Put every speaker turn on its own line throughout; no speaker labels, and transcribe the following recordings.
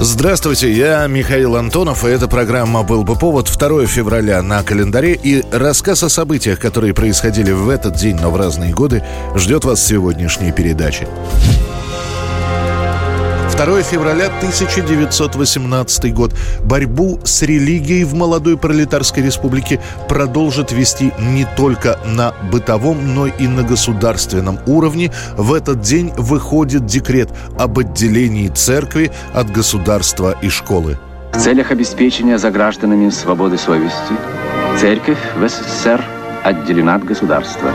Здравствуйте, я Михаил Антонов, и эта программа «Был бы повод» 2 февраля на календаре. И рассказ о событиях, которые происходили в этот день, но в разные годы, ждет вас в сегодняшней передаче. 2 февраля 1918 год. Борьбу с религией в молодой пролетарской республике продолжит вести не только на бытовом, но и на государственном уровне. В этот день выходит декрет об отделении церкви от государства и школы.
В целях обеспечения за гражданами свободы совести церковь в СССР отделена от государства.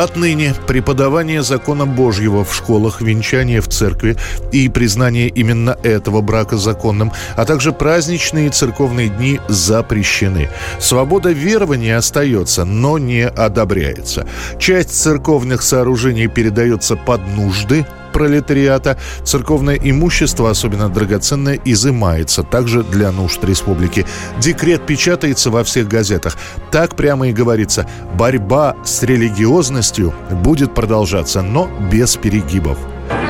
Отныне преподавание закона Божьего в школах, венчание в церкви и признание именно этого брака законным, а также праздничные церковные дни запрещены. Свобода верования остается, но не одобряется. Часть церковных сооружений передается под нужды пролетариата, церковное имущество, особенно драгоценное, изымается также для нужд республики. Декрет печатается во всех газетах. Так прямо и говорится, борьба с религиозностью будет продолжаться, но без перегибов.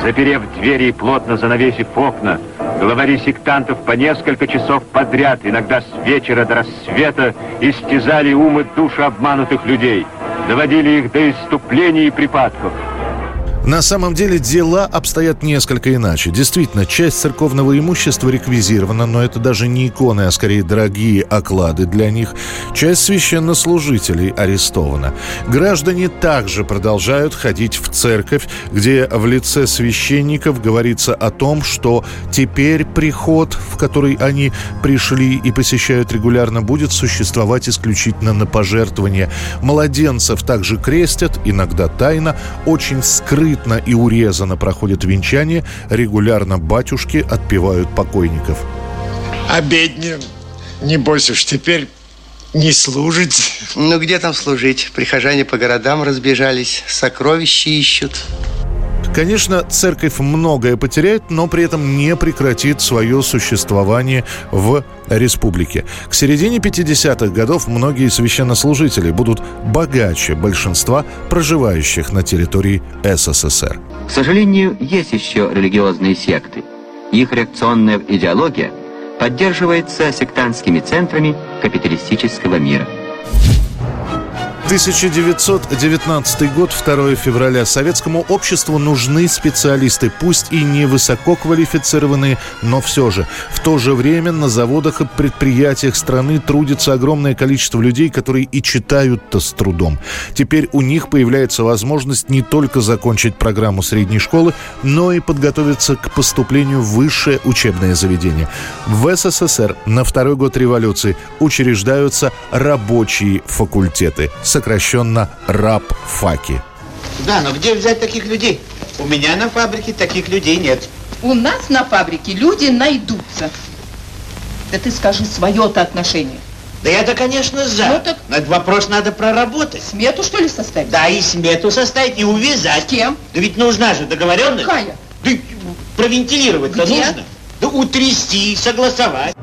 Заперев двери и плотно занавесив окна, главари сектантов по несколько часов подряд, иногда с вечера до рассвета, истязали умы души обманутых людей, доводили их до иступлений и припадков –
на самом деле дела обстоят несколько иначе. Действительно, часть церковного имущества реквизирована, но это даже не иконы, а скорее дорогие оклады для них. Часть священнослужителей арестована. Граждане также продолжают ходить в церковь, где в лице священников говорится о том, что теперь приход, в который они пришли и посещают регулярно, будет существовать исключительно на пожертвования. Младенцев также крестят, иногда тайно, очень скрыто скрытно и урезано проходит венчание, регулярно батюшки отпевают покойников.
А беднее, небось уж теперь не служить.
Ну, где там служить? Прихожане по городам разбежались, сокровища ищут.
Конечно, церковь многое потеряет, но при этом не прекратит свое существование в республике. К середине 50-х годов многие священнослужители будут богаче большинства проживающих на территории СССР.
К сожалению, есть еще религиозные секты. Их реакционная идеология поддерживается сектантскими центрами капиталистического мира –
1919 год, 2 февраля. Советскому обществу нужны специалисты, пусть и не высококвалифицированные, но все же. В то же время на заводах и предприятиях страны трудится огромное количество людей, которые и читают-то с трудом. Теперь у них появляется возможность не только закончить программу средней школы, но и подготовиться к поступлению в высшее учебное заведение. В СССР на второй год революции учреждаются рабочие факультеты – сокращенно РАП-ФАКи.
Да, но где взять таких людей? У меня на фабрике таких людей нет.
У нас на фабрике люди найдутся. Да ты скажи свое-то отношение.
Да я-то, конечно, за. Ну, так... Но этот вопрос надо проработать.
Смету, что ли, составить?
Да, и смету составить, и увязать.
С кем?
Да ведь нужна же договоренность.
Какая?
Да провентилировать-то нужно. Да утрясти, согласовать.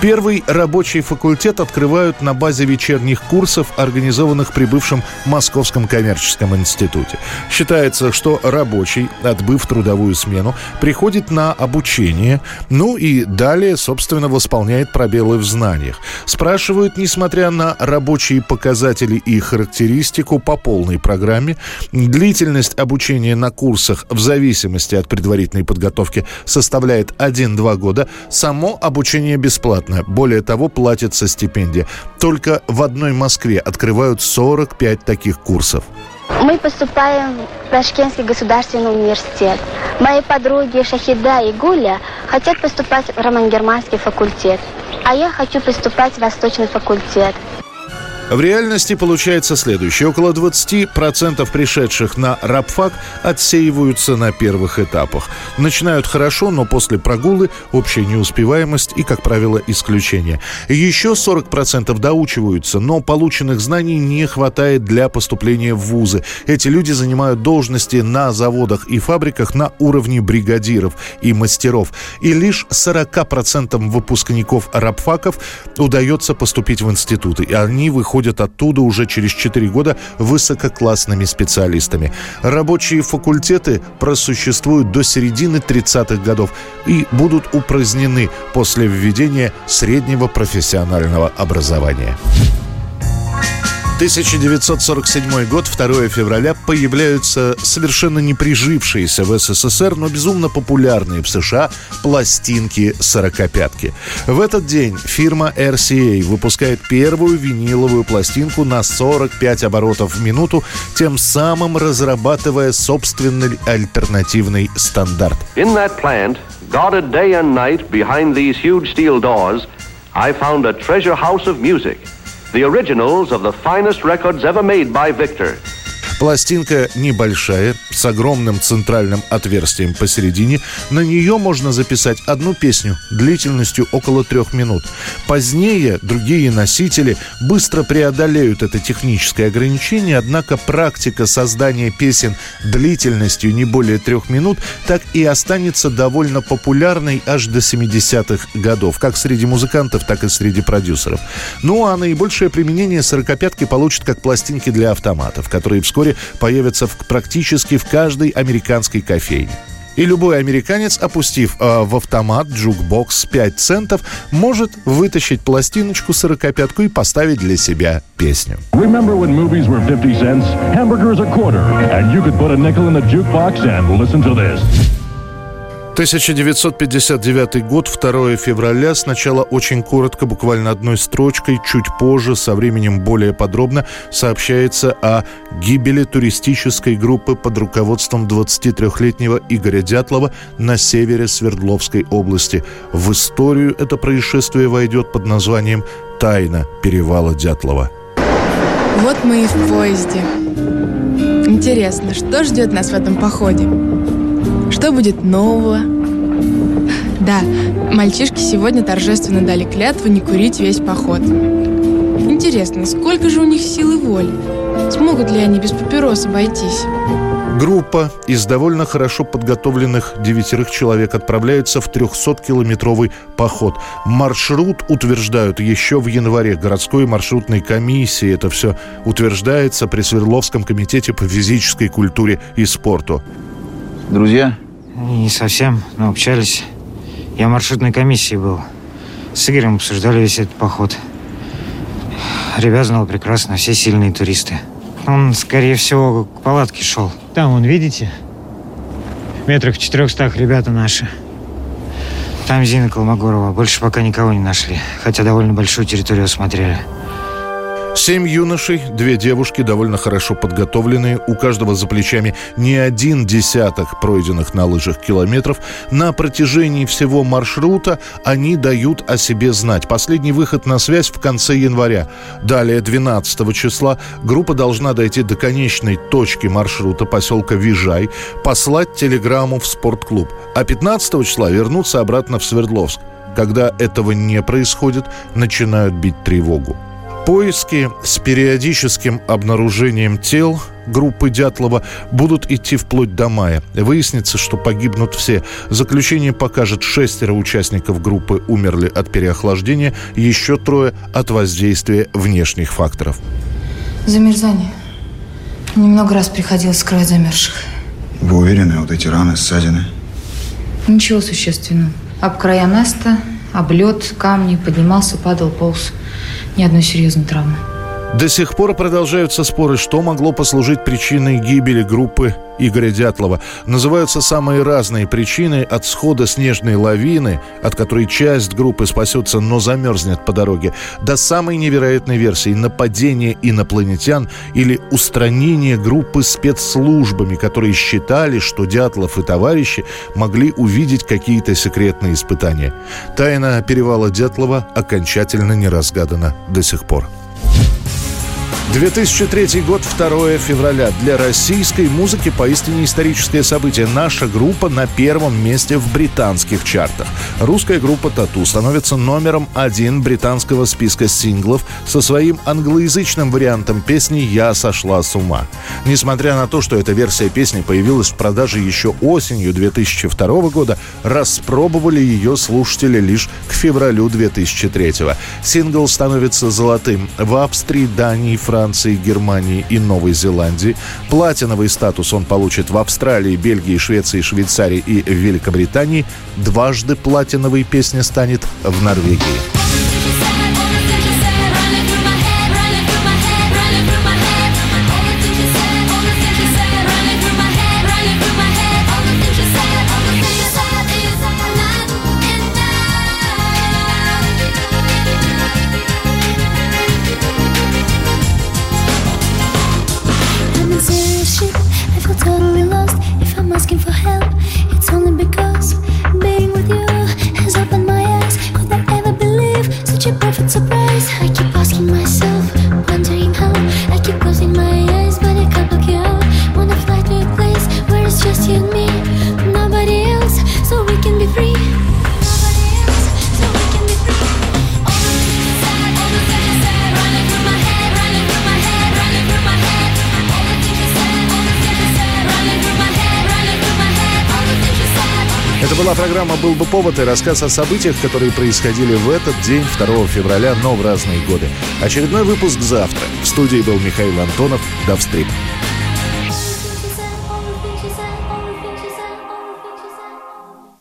Первый рабочий факультет открывают на базе вечерних курсов, организованных при бывшем Московском коммерческом институте. Считается, что рабочий, отбыв трудовую смену, приходит на обучение, ну и далее, собственно, восполняет пробелы в знаниях. Спрашивают, несмотря на рабочие показатели и характеристику по полной программе, длительность обучения на курсах в зависимости от предварительной подготовки составляет 1-2 года, само обучение бесплатно бесплатно. Более того, платится стипендия. Только в одной Москве открывают 45 таких курсов.
Мы поступаем в Ташкентский государственный университет. Мои подруги Шахида и Гуля хотят поступать в роман-германский факультет, а я хочу поступать в Восточный факультет.
В реальности получается следующее. Около 20% пришедших на рабфак отсеиваются на первых этапах. Начинают хорошо, но после прогулы общая неуспеваемость и, как правило, исключение. Еще 40% доучиваются, но полученных знаний не хватает для поступления в вузы. Эти люди занимают должности на заводах и фабриках на уровне бригадиров и мастеров. И лишь 40% выпускников рабфаков удается поступить в институты. Они выходят выходят оттуда уже через 4 года высококлассными специалистами. Рабочие факультеты просуществуют до середины 30-х годов и будут упразднены после введения среднего профессионального образования. 1947 год, 2 февраля, появляются совершенно не прижившиеся в СССР, но безумно популярные в США пластинки «Сорокопятки». В этот день фирма RCA выпускает первую виниловую пластинку на 45 оборотов в минуту, тем самым разрабатывая собственный альтернативный стандарт.
In that plant, guarded day and night behind these huge steel doors, I found a treasure house of music – the originals of the finest records ever made by Victor.
Пластинка небольшая, с огромным центральным отверстием посередине. На нее можно записать одну песню длительностью около трех минут. Позднее другие носители быстро преодолеют это техническое ограничение, однако практика создания песен длительностью не более трех минут так и останется довольно популярной аж до 70-х годов, как среди музыкантов, так и среди продюсеров. Ну а наибольшее применение сорокопятки получат как пластинки для автоматов, которые вскоре вскоре появятся в, практически в каждой американской кофейне. И любой американец, опустив э, в автомат джукбокс 5 центов, может вытащить пластиночку сорокопятку и поставить для себя песню.
Remember when movies were 50 cents, hamburgers a quarter, and you could put a nickel in the jukebox and listen to this.
1959 год, 2 февраля. Сначала очень коротко, буквально одной строчкой, чуть позже, со временем более подробно, сообщается о гибели туристической группы под руководством 23-летнего Игоря Дятлова на севере Свердловской области. В историю это происшествие войдет под названием «Тайна перевала Дятлова».
Вот мы и в поезде. Интересно, что ждет нас в этом походе? Что будет нового? Да, мальчишки сегодня торжественно дали клятву не курить весь поход. Интересно, сколько же у них сил и воли? Смогут ли они без папирос обойтись?
Группа из довольно хорошо подготовленных девятерых человек отправляется в 300-километровый поход. Маршрут утверждают еще в январе городской маршрутной комиссии. Это все утверждается при Свердловском комитете по физической культуре и спорту.
Друзья? Не совсем, но общались. Я в маршрутной комиссии был. С Игорем обсуждали весь этот поход. Ребят знал прекрасно, все сильные туристы. Он, скорее всего, к палатке шел. Там, вон, видите? В метрах в четырехстах ребята наши. Там Зина Колмогорова. Больше пока никого не нашли. Хотя довольно большую территорию осмотрели.
Семь юношей, две девушки, довольно хорошо подготовленные, у каждого за плечами не один десяток пройденных на лыжах километров. На протяжении всего маршрута они дают о себе знать. Последний выход на связь в конце января. Далее, 12 числа, группа должна дойти до конечной точки маршрута поселка Вижай, послать телеграмму в спортклуб, а 15 числа вернуться обратно в Свердловск. Когда этого не происходит, начинают бить тревогу. Поиски с периодическим обнаружением тел группы Дятлова будут идти вплоть до мая. Выяснится, что погибнут все. Заключение покажет, шестеро участников группы умерли от переохлаждения, еще трое от воздействия внешних факторов.
Замерзание. Немного раз приходилось скрывать замерзших.
Вы уверены, вот эти раны, ссадины?
Ничего существенного. Об края наста, об лед, камни, поднимался, падал, полз. Ни одной серьезной травмы.
До сих пор продолжаются споры, что могло послужить причиной гибели группы Игоря Дятлова. Называются самые разные причины от схода снежной лавины, от которой часть группы спасется, но замерзнет по дороге, до самой невероятной версии нападения инопланетян или устранения группы спецслужбами, которые считали, что Дятлов и товарищи могли увидеть какие-то секретные испытания. Тайна перевала Дятлова окончательно не разгадана до сих пор. 2003 год, 2 февраля. Для российской музыки поистине историческое событие. Наша группа на первом месте в британских чартах. Русская группа «Тату» становится номером один британского списка синглов со своим англоязычным вариантом песни «Я сошла с ума». Несмотря на то, что эта версия песни появилась в продаже еще осенью 2002 года, распробовали ее слушатели лишь к февралю 2003. Сингл становится золотым в Австрии, Дании, Франции, Франции, Германии и Новой Зеландии. Платиновый статус он получит в Австралии, Бельгии, Швеции, Швейцарии и Великобритании. Дважды платиновой песня станет в Норвегии. Это была программа «Был бы повод» и рассказ о событиях, которые происходили в этот день, 2 февраля, но в разные годы. Очередной выпуск завтра. В студии был Михаил Антонов. До встречи.